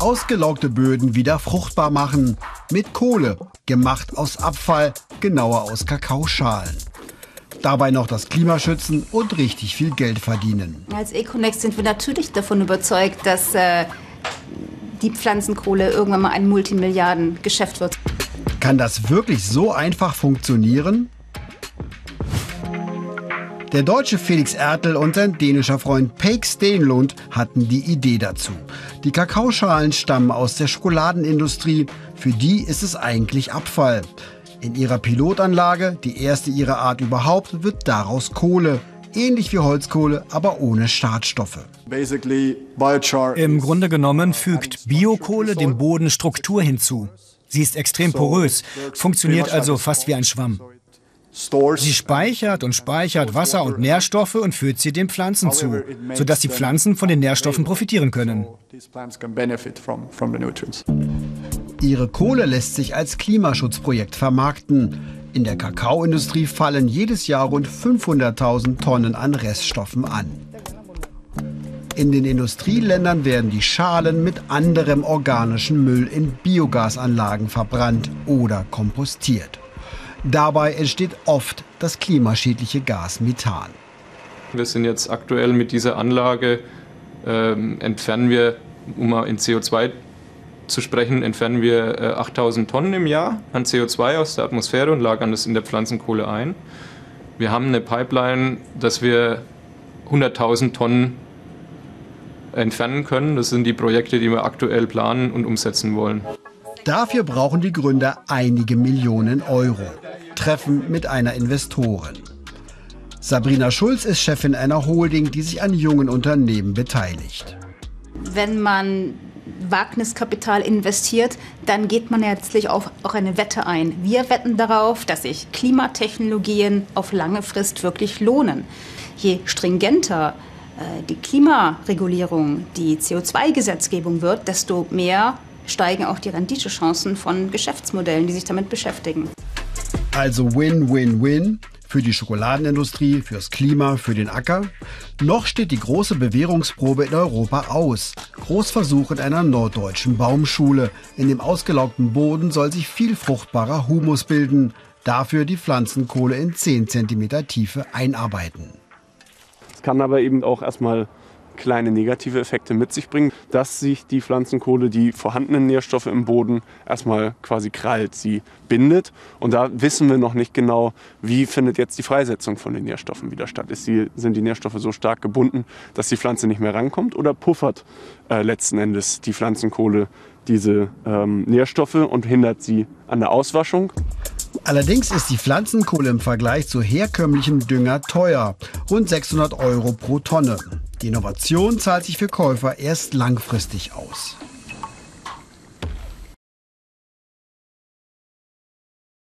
Ausgelaugte Böden wieder fruchtbar machen. Mit Kohle, gemacht aus Abfall, genauer aus Kakaoschalen. Dabei noch das Klima schützen und richtig viel Geld verdienen. Als Econex sind wir natürlich davon überzeugt, dass äh, die Pflanzenkohle irgendwann mal ein Multimilliardengeschäft wird. Kann das wirklich so einfach funktionieren? Der deutsche Felix Ertel und sein dänischer Freund Peik Stenlund hatten die Idee dazu. Die Kakaoschalen stammen aus der Schokoladenindustrie. Für die ist es eigentlich Abfall. In ihrer Pilotanlage, die erste ihrer Art überhaupt, wird daraus Kohle. Ähnlich wie Holzkohle, aber ohne Schadstoffe. Im Grunde genommen fügt Biokohle dem Boden Struktur hinzu. Sie ist extrem porös, funktioniert also fast wie ein Schwamm. Sie speichert und speichert Wasser und Nährstoffe und führt sie den Pflanzen zu, sodass die Pflanzen von den Nährstoffen profitieren können. Ihre Kohle lässt sich als Klimaschutzprojekt vermarkten. In der Kakaoindustrie fallen jedes Jahr rund 500.000 Tonnen an Reststoffen an. In den Industrieländern werden die Schalen mit anderem organischen Müll in Biogasanlagen verbrannt oder kompostiert. Dabei entsteht oft das klimaschädliche Gas Methan. Wir sind jetzt aktuell mit dieser Anlage, ähm, entfernen wir, um mal in CO2 zu sprechen, entfernen wir äh, 8000 Tonnen im Jahr an CO2 aus der Atmosphäre und lagern das in der Pflanzenkohle ein. Wir haben eine Pipeline, dass wir 100.000 Tonnen entfernen können. Das sind die Projekte, die wir aktuell planen und umsetzen wollen. Dafür brauchen die Gründer einige Millionen Euro. Treffen mit einer Investorin. Sabrina Schulz ist Chefin einer Holding, die sich an jungen Unternehmen beteiligt. Wenn man Wagniskapital investiert, dann geht man letztlich auch, auch eine Wette ein. Wir wetten darauf, dass sich Klimatechnologien auf lange Frist wirklich lohnen. Je stringenter äh, die Klimaregulierung, die CO2-Gesetzgebung wird, desto mehr steigen auch die Renditechancen von Geschäftsmodellen, die sich damit beschäftigen. Also Win-Win-Win für die Schokoladenindustrie, fürs Klima, für den Acker. Noch steht die große Bewährungsprobe in Europa aus. Großversuch in einer norddeutschen Baumschule. In dem ausgelaugten Boden soll sich viel fruchtbarer Humus bilden. Dafür die Pflanzenkohle in 10 cm Tiefe einarbeiten. Es kann aber eben auch erstmal kleine negative Effekte mit sich bringen, dass sich die Pflanzenkohle die vorhandenen Nährstoffe im Boden erstmal quasi krallt, sie bindet. Und da wissen wir noch nicht genau, wie findet jetzt die Freisetzung von den Nährstoffen wieder statt. Ist die, sind die Nährstoffe so stark gebunden, dass die Pflanze nicht mehr rankommt oder puffert äh, letzten Endes die Pflanzenkohle diese ähm, Nährstoffe und hindert sie an der Auswaschung? Allerdings ist die Pflanzenkohle im Vergleich zu herkömmlichem Dünger teuer, rund 600 Euro pro Tonne. Die Innovation zahlt sich für Käufer erst langfristig aus.